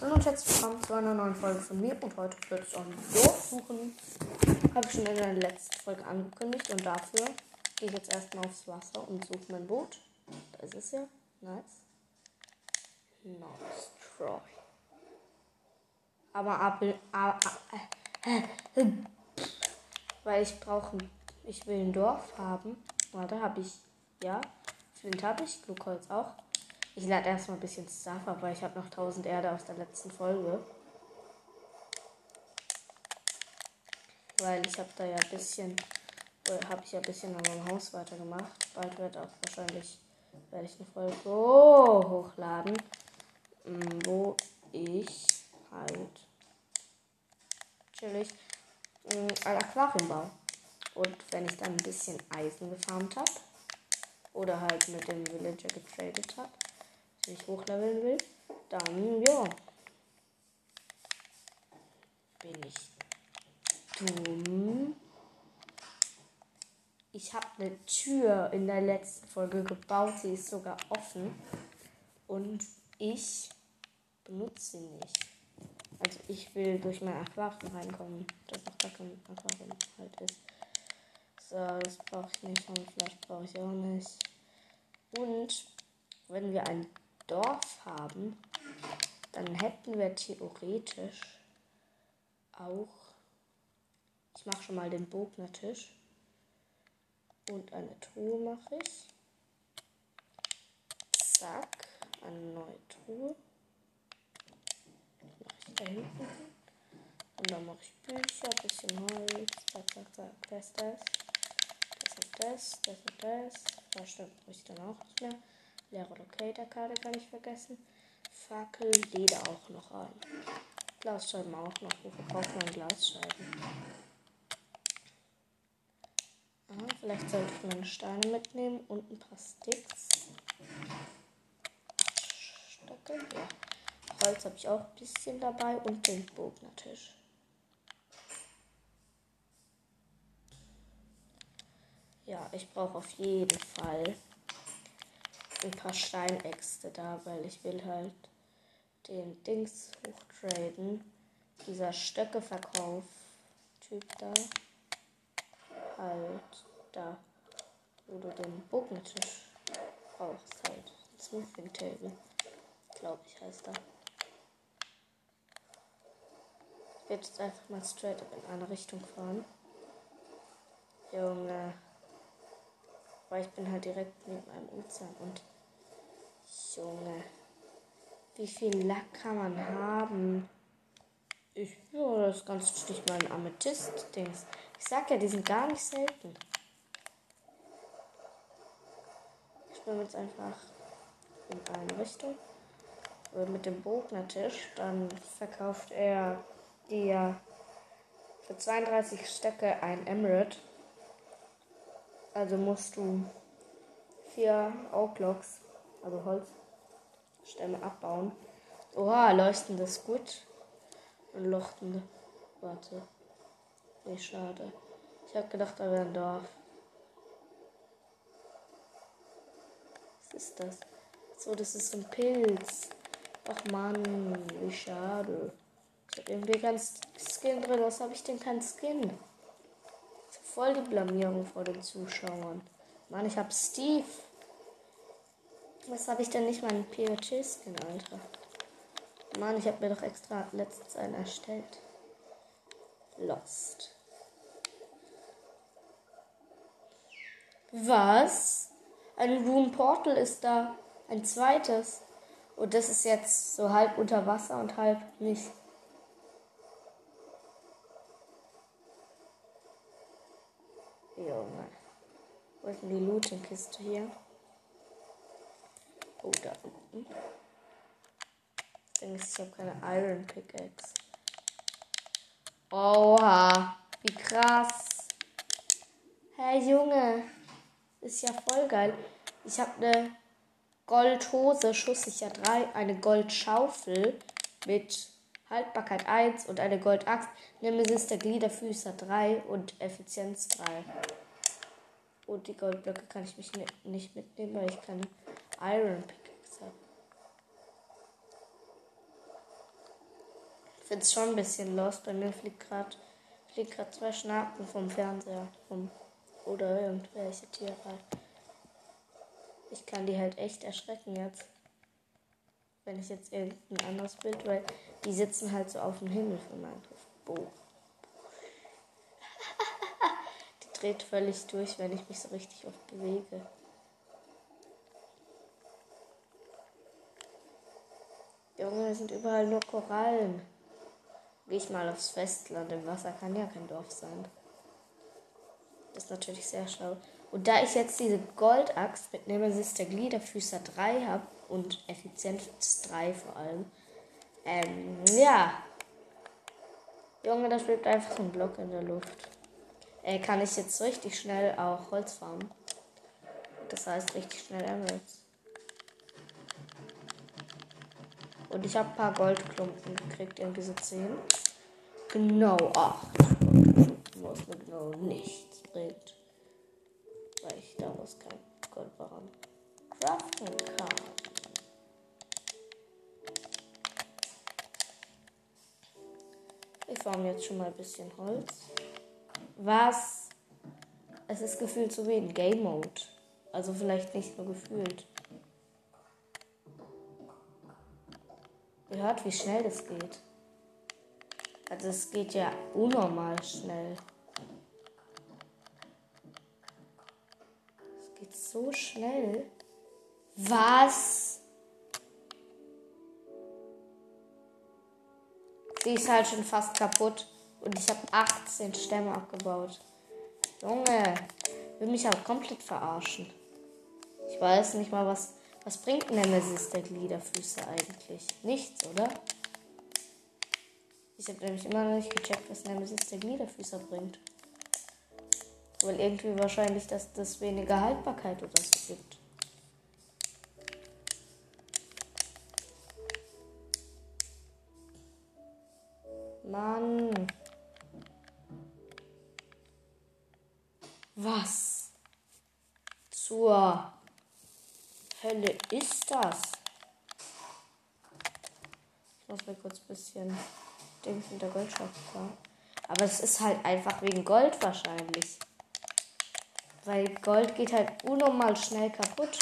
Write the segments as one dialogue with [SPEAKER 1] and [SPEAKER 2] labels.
[SPEAKER 1] Hallo und herzlich willkommen zu einer neuen Folge von mir und heute wird es ein Dorf suchen. Habe ich schon in der letzten Folge angekündigt und dafür gehe ich jetzt erstmal aufs Wasser und suche mein Boot. Da ist es ja. Nice. Nice try. Aber ab, ab, äh, weil ich brauche, ich will ein Dorf haben. Warte, habe ich, ja. Flint habe ich, Glukholz auch. Ich lade erstmal ein bisschen Stuff weil ich habe noch 1000 Erde aus der letzten Folge. Weil ich habe da ja ein bisschen, äh, habe ich ja ein bisschen an meinem Haus weitergemacht. Bald wird auch wahrscheinlich, werde ich eine Folge hochladen, mm, wo ich halt chillig mm, ein Aquarium baue. Und wenn ich dann ein bisschen Eisen gefarmt habe oder halt mit dem Villager getradet habe, wenn ich hochleveln will, dann ja. Bin ich dumm. Ich habe eine Tür in der letzten Folge gebaut. Sie ist sogar offen. Und ich benutze sie nicht. Also ich will durch mein Aquarium reinkommen, das noch gar kein Aquarium halt ist. So, das brauche ich nicht und vielleicht brauche ich auch nicht. Und wenn wir ein Dorf haben, dann hätten wir theoretisch auch. Ich mache schon mal den Bognertisch. Und eine Truhe mache ich. Zack. Eine neue Truhe. Mache ich da hinten Und dann mache ich Bücher, bisschen Holz. Zack, zack, zack. Das, das. Das und das. Das und das. Da stimmt, ich dann auch nicht mehr. Leere Locator-Karte kann ich vergessen. Fackel, Leder auch noch rein. Glasscheiben auch noch. Wofür braucht man Glasscheiben? Aha, vielleicht sollte ich meine Steine mitnehmen und ein paar Sticks. Stöcke, ja. Holz habe ich auch ein bisschen dabei und den Bognertisch. Ja, ich brauche auf jeden Fall ein paar Steinäxte da, weil ich will halt den Dings hochtraden. Dieser Stöckeverkauf-Typ da. Halt da. Wo du den Bogentisch brauchst halt. Smoothing Table. Glaube ich heißt da. Ich werde jetzt einfach mal straight up in eine Richtung fahren. Junge. Weil ich bin halt direkt neben einem Ozean und Junge. Wie viel Lack kann man haben? Ich, ja, das ganz wichtig, mein Amethyst-Dings. Ich sag ja, die sind gar nicht selten. Ich bin jetzt einfach in eine Richtung. Mit dem Bognertisch. Dann verkauft er dir für 32 Stöcke ein Emerald. Also musst du vier Oaklocks, also Holz, Stämme abbauen. Oha, leuchtendes Gut. Und lochtende. Warte. Nee, schade. Ich hab gedacht, da wäre ein Dorf. Was ist das? So, das ist ein Pilz. Ach man, wie schade. Ich hab irgendwie kein Skin drin. Was habe ich denn kein Skin? Voll die Blamierung vor den Zuschauern. Mann, ich hab Steve. Was habe ich denn nicht meinen POG-Skin, Alter? Mann, ich habe mir doch extra letztens einen erstellt. Lost. Was? Ein Rune Portal ist da. Ein zweites. Und das ist jetzt so halb unter Wasser und halb nicht. Junge. Wo ist denn die Looting-Kiste hier? Oh, da unten. Das Ding ist, ich habe keine Iron Pickaxe. Oha, wie krass. Hey Junge, ist ja voll geil. Ich habe eine Goldhose, schusssicher 3, eine Goldschaufel mit Haltbarkeit 1 und eine Goldaxt. Nemesis der Gliederfüßer 3 und Effizienz 3. Und die Goldblöcke kann ich mich nicht mitnehmen, weil ich keine Iron Pickaxe. Ich finde es schon ein bisschen lost. Bei mir fliegt gerade fliegt zwei Schnaken vom Fernseher rum. Oder irgendwelche Tiere. Ich kann die halt echt erschrecken jetzt. Wenn ich jetzt irgendein anderes Bild, weil die sitzen halt so auf dem Himmel von Minecraft. Boah. die dreht völlig durch, wenn ich mich so richtig oft bewege. Junge, es sind überall nur Korallen. Gehe ich mal aufs Festland. Im Wasser kann ja kein Dorf sein. Das ist natürlich sehr schlau. Und da ich jetzt diese Goldaxt mit Nemesis der Gliederfüßer 3 habe und Effizienz 3 vor allem, ähm, ja. Junge, da schwebt einfach ein Block in der Luft. Äh, kann ich jetzt richtig schnell auch Holz farmen. Das heißt richtig schnell Emeralds. Und ich habe ein paar Goldklumpen gekriegt, irgendwie so 10. Genau 8. Was mir genau nichts bringt. Weil ich daraus kein Goldbarren craften kann. Ich farm jetzt schon mal ein bisschen Holz. Was? Es ist gefühlt so wie in Game Mode. Also vielleicht nicht nur gefühlt. Ihr hört, wie schnell das geht. Also es geht ja unnormal schnell. Es geht so schnell. Was? Sie ist halt schon fast kaputt. Und ich habe 18 Stämme abgebaut. Junge, will mich aber komplett verarschen. Ich weiß nicht mal, was was bringt Nemesis der Gliederfüße eigentlich? Nichts, oder? Ich habe nämlich immer noch nicht gecheckt, was Nemesis der Gliederfüßer bringt. Weil irgendwie wahrscheinlich, dass das weniger Haltbarkeit oder so gibt. Mann. Was? Zur Hölle ist das? Ich muss mir kurz ein bisschen Dings mit der Goldschaft klar. Aber es ist halt einfach wegen Gold wahrscheinlich. Weil Gold geht halt unnormal schnell kaputt.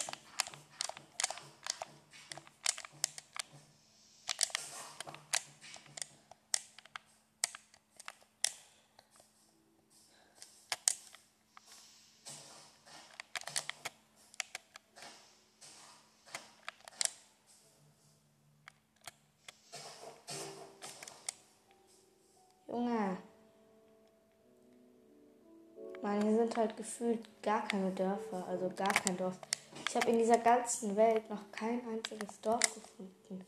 [SPEAKER 1] Sind halt gefühlt gar keine Dörfer, also gar kein Dorf. Ich habe in dieser ganzen Welt noch kein einziges Dorf gefunden.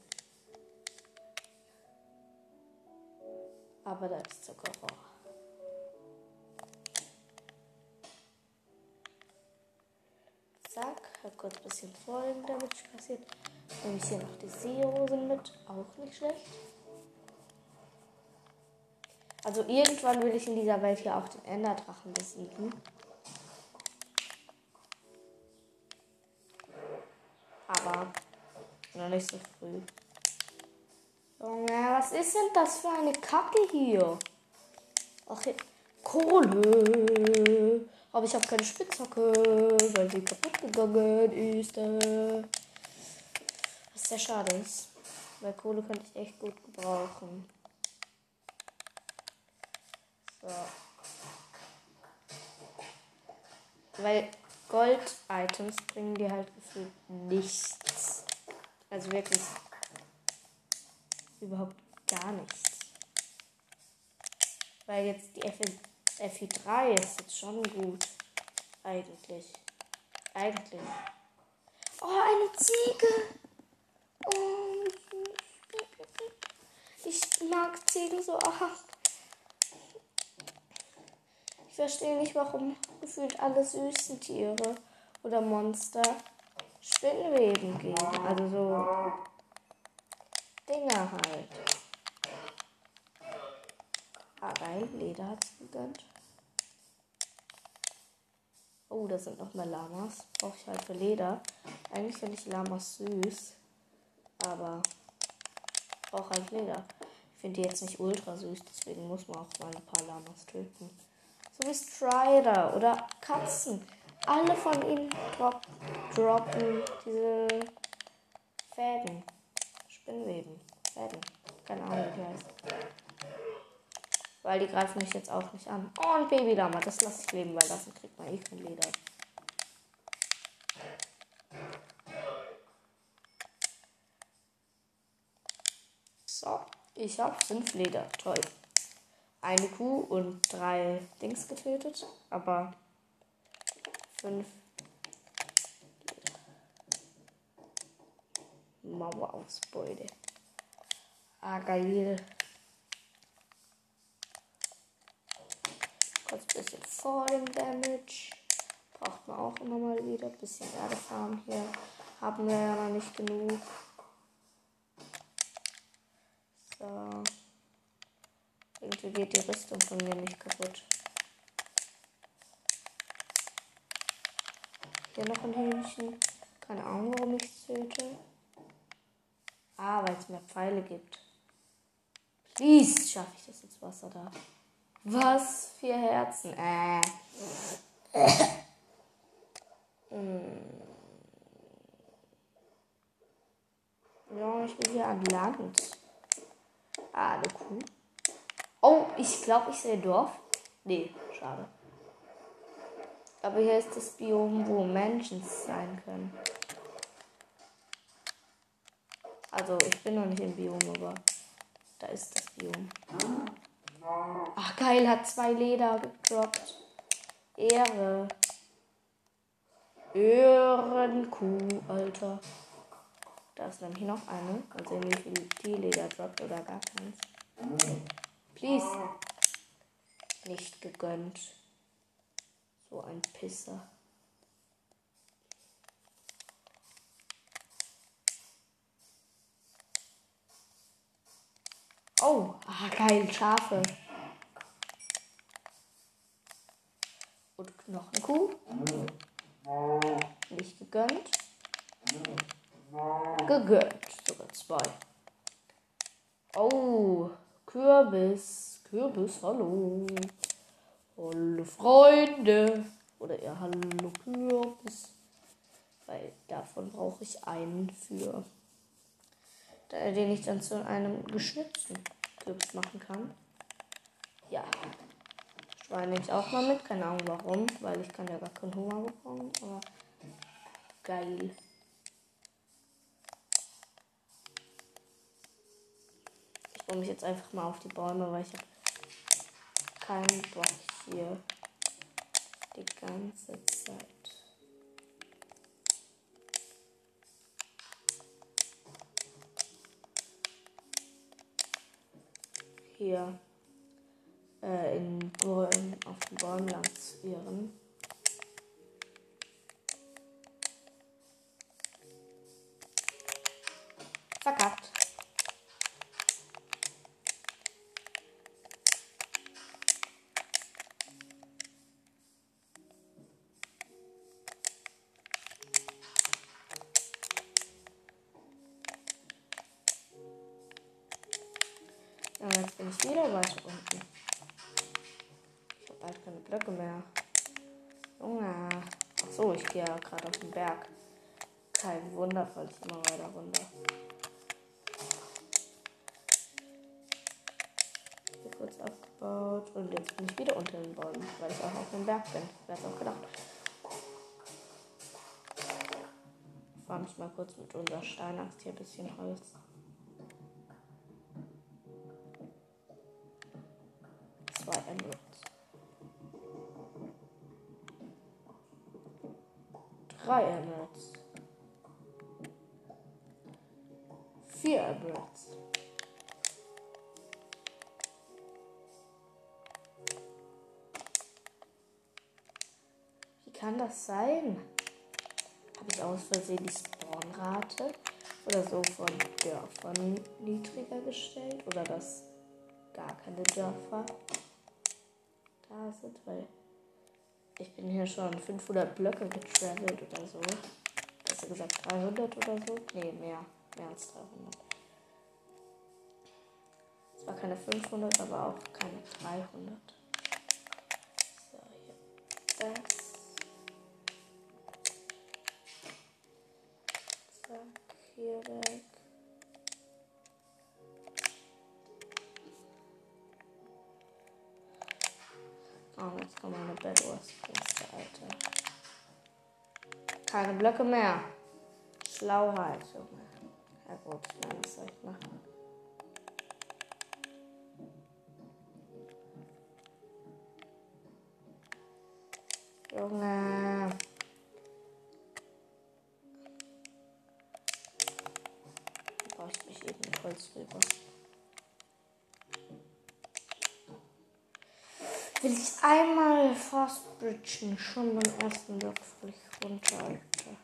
[SPEAKER 1] Aber da ist Zuckerrohr. Zack, hab kurz ein bisschen Folgen damit passiert. Nehme ich hier noch die Seerosen mit, auch nicht schlecht. Also irgendwann will ich in dieser Welt hier auch den Enderdrachen besiegen. Aber noch nicht so früh. Junge, was ist denn das für eine Kacke hier? Ach. Kohle. Aber ich habe keine Spitzhacke, weil sie kaputt gegangen ist. Was sehr schade ist. Weil Kohle könnte ich echt gut gebrauchen. So. Weil Gold-Items bringen dir halt gefühlt nichts. Also wirklich überhaupt gar nichts. Weil jetzt die FI 3 ist jetzt schon gut. Eigentlich. Eigentlich. Oh, eine Ziege. Oh, ich mag Ziegen so. Ach. Ich verstehe nicht, warum gefühlt alle süßen Tiere oder Monster Spinnweben geben. Also so Dinger halt. Ah, geil. Leder hat's gegönnt. Oh, da sind noch mehr Lamas. Brauche ich halt für Leder. Eigentlich finde ich Lamas süß. Aber brauche halt Leder. Ich finde die jetzt nicht ultra süß, deswegen muss man auch mal ein paar Lamas töten. So wie Strider oder Katzen. Alle von ihnen drop, droppen diese Fäden. Spinnweben. Fäden. Keine Ahnung, wie die heißt. Weil die greifen mich jetzt auch nicht an. Oh, ein Babylama. Das lasse ich leben, weil das kriegt man eh kein Leder. So, ich habe fünf Leder. Toll. Eine Kuh und drei Dings getötet, aber fünf Mauerausbeute. Ah, geil. Kurz ein bisschen dem Damage. Braucht man auch immer mal wieder. Ein bisschen Erde farmen hier. Haben wir ja noch nicht genug. So. Irgendwie geht die Rüstung von mir nicht kaputt. Hier noch ein Hähnchen. Keine Ahnung, warum ich es töte. Ah, weil es mehr Pfeile gibt. Please, schaffe ich das ins Wasser da. Was? Vier Herzen. Äh. Hm. Ja, ich will hier an Land. Ah, eine Kuh. Oh, ich glaube, ich sehe Dorf. Nee, schade. Aber hier ist das Biom, wo Menschen sein können. Also, ich bin noch nicht im Biom, aber da ist das Biom. Ach, geil, hat zwei Leder gedroppt. Ehre. Ehrenkuh, Alter. Da ist nämlich noch eine. Sehen, wie viel die Leder droppt oder gar keins. Please. Nicht gegönnt. So ein Pisser. Oh, ah, geil, Schafe. Und noch eine Kuh. Nicht gegönnt. Gegönnt. Sogar zwei. Oh, Kürbis. Kürbis, hallo. Hallo Freunde. Oder eher Hallo Kürbis. Weil davon brauche ich einen für. Den ich dann zu einem geschnitzten Kürbis machen kann. Ja. Schwein nehme ich auch mal mit. Keine Ahnung warum. Weil ich kann ja gar keinen Hunger bekommen. Aber geil. Ich baue mich jetzt einfach mal auf die Bäume, weil ich habe keinen Bock hier die ganze Zeit. Hier äh, in Bäumen, auf den Bäumen lang zu irren. Verkackt. Ich wieder weiter unten. Ich habe bald keine Blöcke mehr. Junge. Ach so, ich gehe ja gerade auf den Berg. Kein Wunder, falls ich immer weiter runter. Hier kurz abgebaut. Und jetzt bin ich wieder unter den Bäumen, weil ich auch auf dem Berg bin. Wer hat auch gedacht. Farm ich mal kurz mit unserer Steinaxt hier ein bisschen Holz. Emeralds. Drei Emeralds. Vier Emeralds. Wie kann das sein? Habe ich aus Versehen die Spawnrate oder so von Dörfern niedriger gestellt? Oder dass gar keine Dörfer sind? Weil ich bin hier schon 500 Blöcke getravelt oder so. Hast du gesagt 300 oder so? Nee, mehr. Mehr als 300. Zwar keine 500, aber auch keine 300. So, hier das. Zack, hier weg. Oh, jetzt kommt meine Bedwars-Kiste, Alter. Keine Blöcke mehr. Schlauheit, Junge. Ja gut, nein, was soll ich machen? Junge. Einmal fast bridgen, schon beim ersten Block ich runter, Alter.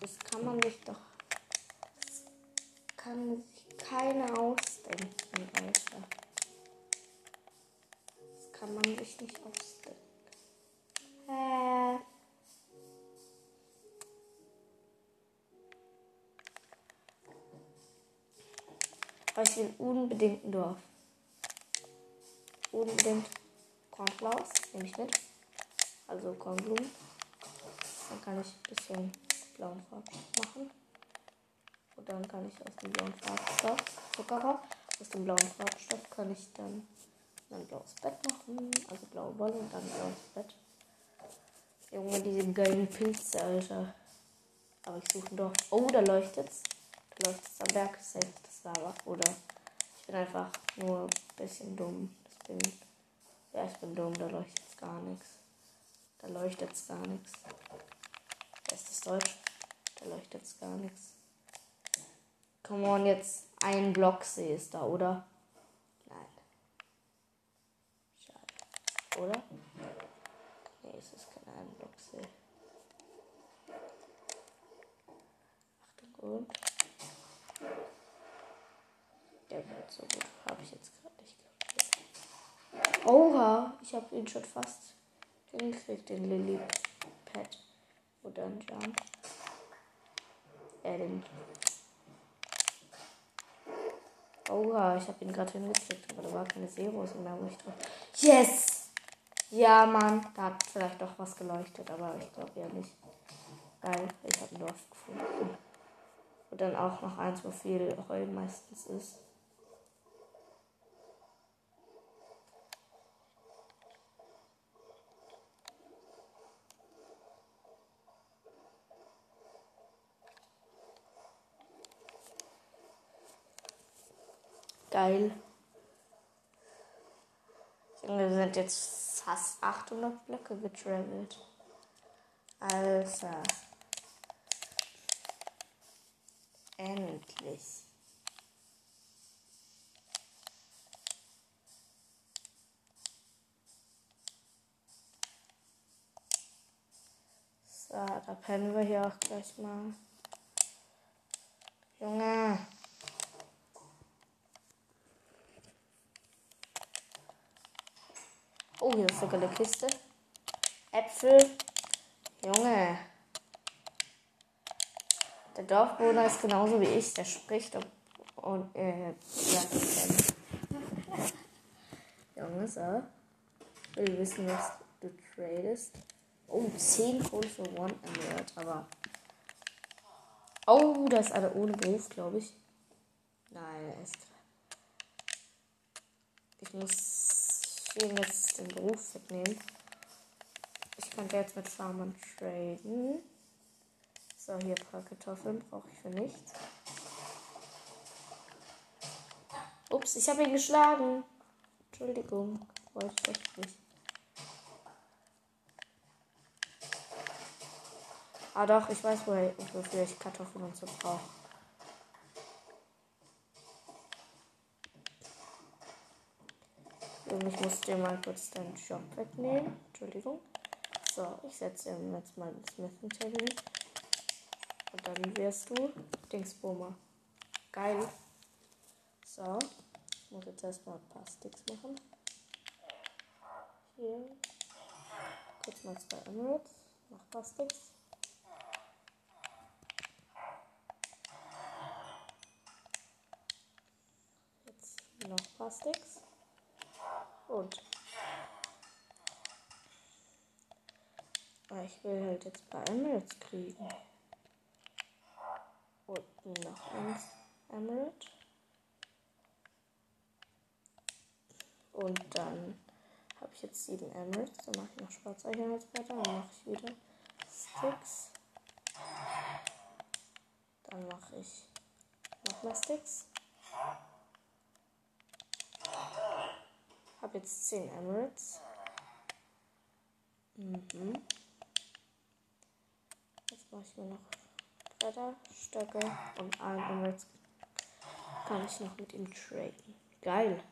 [SPEAKER 1] Das kann man sich doch. Das kann sich keiner ausdenken, Alter. Das kann man sich nicht ausdenken. Hä? Aber ich will unbedingt ein Dorf. Unbedingt Cornflowers, nehme ich mit. Also Kornblumen. Dann kann ich ein bisschen blauen Farbstoff machen. Und dann kann ich aus dem blauen Farbstoff, Zuckerrohr, aus dem blauen Farbstoff kann ich dann ein blaues Bett machen. Also blaue Wolle und dann ein blaues Bett. Junge, diese geilen Pilze, Alter. Aber ich suche doch. Oh, da leuchtet's. Da leuchtet's am Berg. Safe, das Lava. Oder ich bin einfach nur ein bisschen dumm. Das bin. Ja, ich bin dumm, da leuchtet's gar nichts. Da leuchtet's gar nichts. Ist das Deutsch? Da leuchtet's gar nichts. Come on, jetzt ein Blocksee ist da, oder? Nein. Schade. Oder? Nee, es ist kein Einblocksee. Achtung und. Der wird so gut. Habe ich jetzt. Oha, ich habe ihn schon fast hingekriegt, den Lily Pad. Oder ein Jump. Äh, den. Oha, ich habe ihn gerade hingekriegt, aber da war keine Zeros mehr, wo ich drauf. Yes! Ja, Mann, da hat vielleicht doch was geleuchtet, aber ich glaube ja nicht. Geil, ich habe ein Dorf gefunden. Und dann auch noch eins, wo viel Heu meistens ist. Geil. Wir sind jetzt fast 800 Blöcke getravelt. Alter. Endlich. So, da pennen wir hier auch gleich mal. Junge. Oh, hier ist sogar eine Kiste. Äpfel. Junge. Der Dorfbewohner ist genauso wie ich. Der spricht und, und äh, ja, Junge, so. Ich will wissen, was du tradest. Oh, 10 Kohle für One Emerald, aber. Oh, da ist einer ohne Beruf, glaube ich. Nein, er ist. Ich muss ihn jetzt den Beruf wegnehmen. Ich könnte jetzt mit Farmern traden. So, hier ein paar Kartoffeln brauche ich für nichts. Ups, ich habe ihn geschlagen. Entschuldigung, wollte ich echt nicht. Ah doch, ich weiß, wofür ich Kartoffeln und so brauche. Ich muss dir mal kurz deinen Job wegnehmen. Entschuldigung. So, ich setze ihm jetzt mal das Smithing Table. Und dann wirst du Dingsboma. Geil. So. Ich muss jetzt erstmal ein paar Sticks machen. Hier. Kurz mal zwei Emeralds. Noch ein paar Sticks. Noch ein paar Sticks. Und. Aber ich will halt jetzt ein paar Emeralds kriegen. Und noch eins Emerald. Und dann habe ich jetzt sieben Emeralds. Dann mache ich noch schwarze Eichhörnblätter. Dann mache ich wieder Sticks. Dann mache ich noch mehr Sticks. Habe jetzt 10 Emeralds. Mhm. Jetzt mache ich mir noch Bretter, Stöcke und ein Emeralds kann ich noch mit ihm traden. Geil.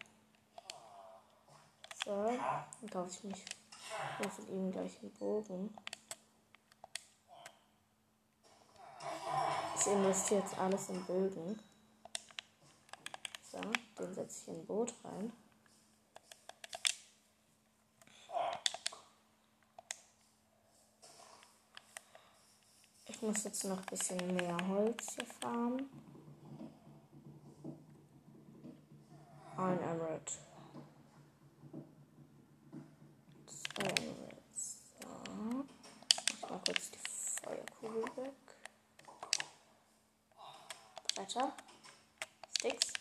[SPEAKER 1] So, dann kaufe ich mich von ihm gleich einen Bogen. Ich investiere jetzt alles in Bögen. So, den setze ich in ein Boot rein. Ich muss jetzt noch ein bisschen mehr Holz hier farmen. Ein Emerald. Zwei Emeralds. So. Ich mach kurz die Feuerkugel weg. Bretter. Sticks.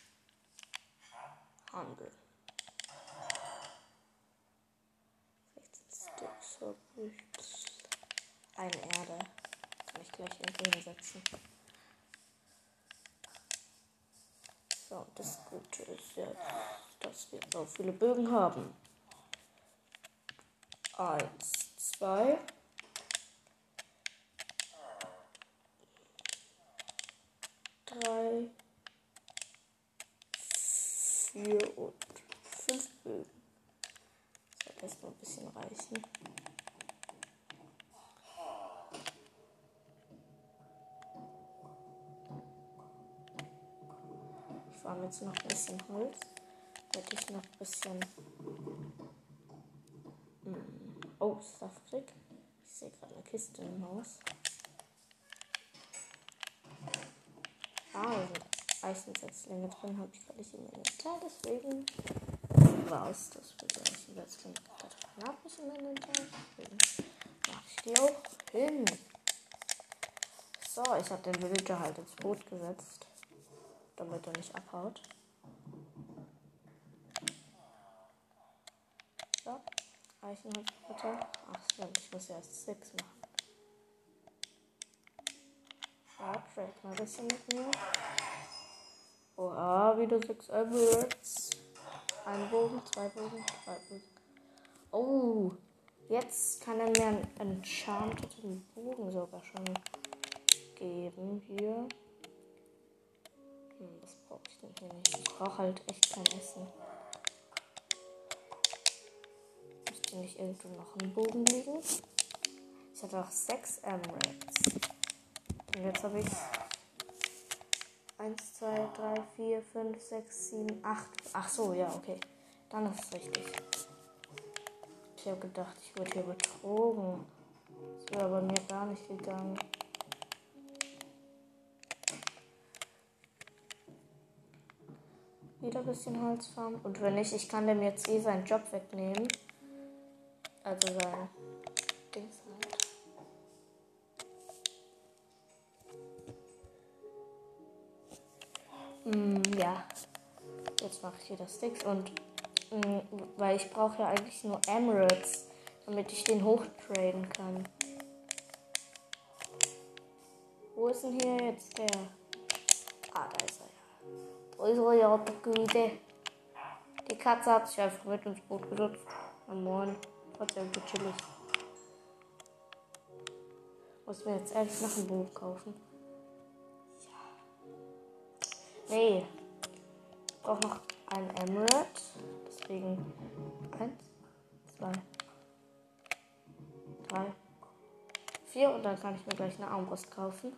[SPEAKER 1] Handel. 16 Sticks habe ich. Eine Erde. Kann ich gleich irgendwo hinsetzen. So, das Gute ist jetzt, dass wir so viele Bögen haben. Eins, zwei. Drei, vier und fünf Bögen. Das wird erstmal ein bisschen reichen. Farm jetzt noch ein bisschen Holz. Werde ich noch ein bisschen. Hm. Oh, saftig. Ich sehe gerade eine Kiste im Haus. Ah, da sind Eichensetzlinge drin, habe ich gerade nicht im Inventar, deswegen war es das für die Eichensetzlinge. Da habe ich im Inventar, deswegen mache ich die auch hin. So, ich habe den Villager halt ins Boot gesetzt, damit er nicht abhaut. So, Eichenholzblätter. Ach stimmt, ich muss ja erst 6 machen. Ja, trade mal ein bisschen mit mir. Oha, wieder 6 Emeralds. Ein Bogen, zwei Bogen, drei Bogen. Oh, jetzt kann er mir einen enchanteten Bogen sogar schon geben. Hier. Brauche ich hier nicht. Ich brauche halt echt kein Essen. Müsste nicht irgendwo noch ein Bogen liegen? Ich hatte auch 6 Emeralds. Und jetzt habe ich 1, 2, 3, 4, 5, 6, 7, 8. Ach so, ja, okay. Dann ist es richtig. Ich habe gedacht, ich wurde hier betrogen. Das wäre bei mir gar nicht gegangen. Wieder ein bisschen Holz farmen. Und wenn nicht, ich kann dem jetzt eh seinen Job wegnehmen. Also sein Dings halt. Mm, ja. Jetzt mache ich wieder Sticks und mm, weil ich brauche ja eigentlich nur Emeralds, damit ich den hochtraden kann. Wo ist denn hier jetzt der? Ah, da ist er ja. Wo ist er ja, der Güte? Die Katze hat sich einfach mit ins Boot gesetzt. Am Morgen. Trotzdem gut chillig. Muss mir jetzt ehrlich noch ein Buch kaufen. Nee. Ich brauche noch ein Emerald. Deswegen eins, zwei, drei, vier und dann kann ich mir gleich eine Armbrust kaufen.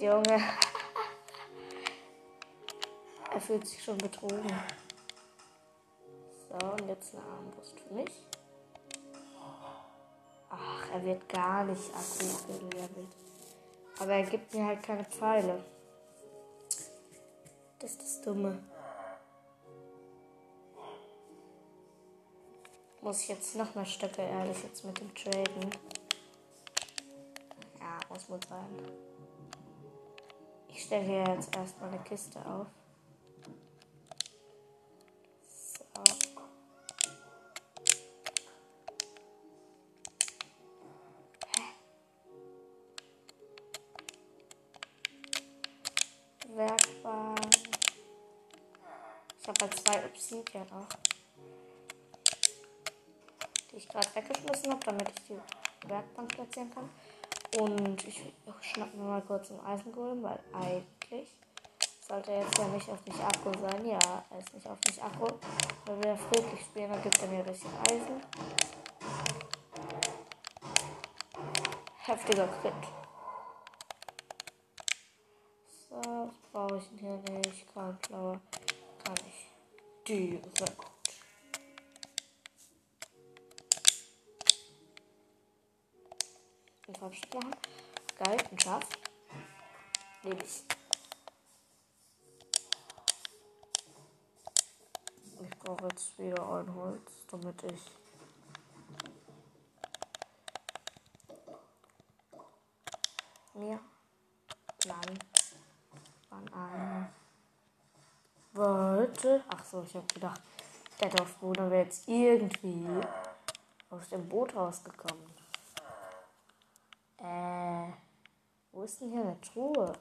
[SPEAKER 1] Junge. er fühlt sich schon betrogen. So, und jetzt eine Armbrust für mich. Ach, er wird gar nicht akku gelevelt. Aber er gibt mir halt keine Pfeile. Das ist das Dumme. Muss ich jetzt noch mal Stöcke ehrlich jetzt mit dem traden? Ja, muss wohl sein. Ich stelle hier jetzt erstmal eine Kiste auf. So. Hä? Werkbank. Ich habe halt zwei Obsidian auch. Die ich gerade weggeschmissen habe, damit ich die Werkbank platzieren kann. Und ich schnapp mir mal kurz einen Eisengolem, weil eigentlich sollte er jetzt ja nicht auf mich Akku sein. Ja, er ist nicht auf mich Akku. Weil wir friedlich spielen, dann gibt er mir richtig Eisen. Heftiger Crit. So, was brauche ich hier nicht? Kornflower kann ich direkt. Einen Fortschritt machen. Geil, ein Schaf. Lebe ich. Ich brauche jetzt wieder ein Holz, damit ich mir Plan an eine Warte. Ach so, ich habe gedacht, der Dorfbewohner wäre jetzt irgendwie aus dem Boot rausgekommen. Äh, wo ist denn hier eine Truhe?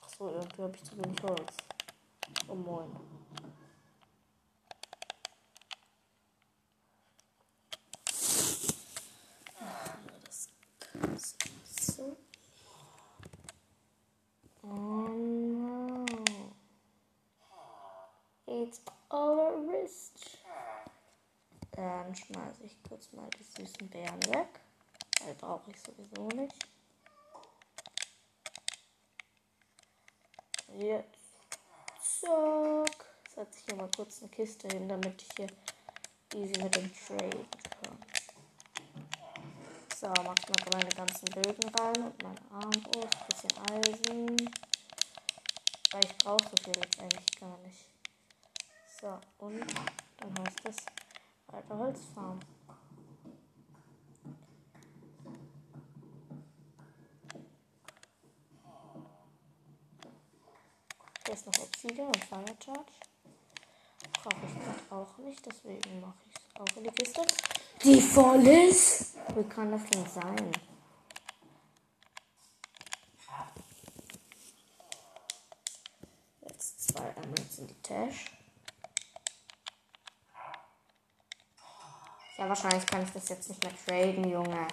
[SPEAKER 1] Achso, irgendwie habe ich zu wenig Holz. Oh moin. Oh no. It's wrist. Dann schmeiße ich kurz mal die süßen Beeren weg. Weil brauche ich sowieso nicht. Jetzt. Zack. Setze ich hier mal kurz eine Kiste hin, damit ich hier easy mit dem Trade kann. So, mach mal meine ganzen Bögen rein und meine Armbrust, bisschen Eisen. Weil ich brauche so viel jetzt eigentlich gar nicht. So, und dann heißt es weiter Holzfarm. Hier ist noch Obsidian und Fire Charge. Brauche ich gerade auch nicht, deswegen mache ich es auch in die Kiste. Die voll ist? Wie kann das denn sein? Jetzt zwei Emeralds in die Tasche. Ja, wahrscheinlich kann ich das jetzt nicht mehr traden, Junge.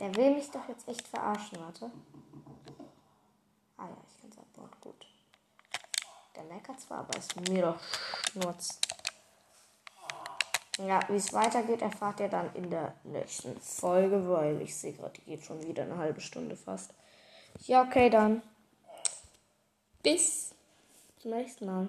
[SPEAKER 1] Der will mich doch jetzt echt verarschen, warte. Meckert zwar, aber ist mir doch Schnurz. Ja, wie es weitergeht, erfahrt ihr dann in der nächsten Folge, weil ich sehe gerade, die geht schon wieder eine halbe Stunde fast. Ja, okay, dann. Bis zum nächsten Mal.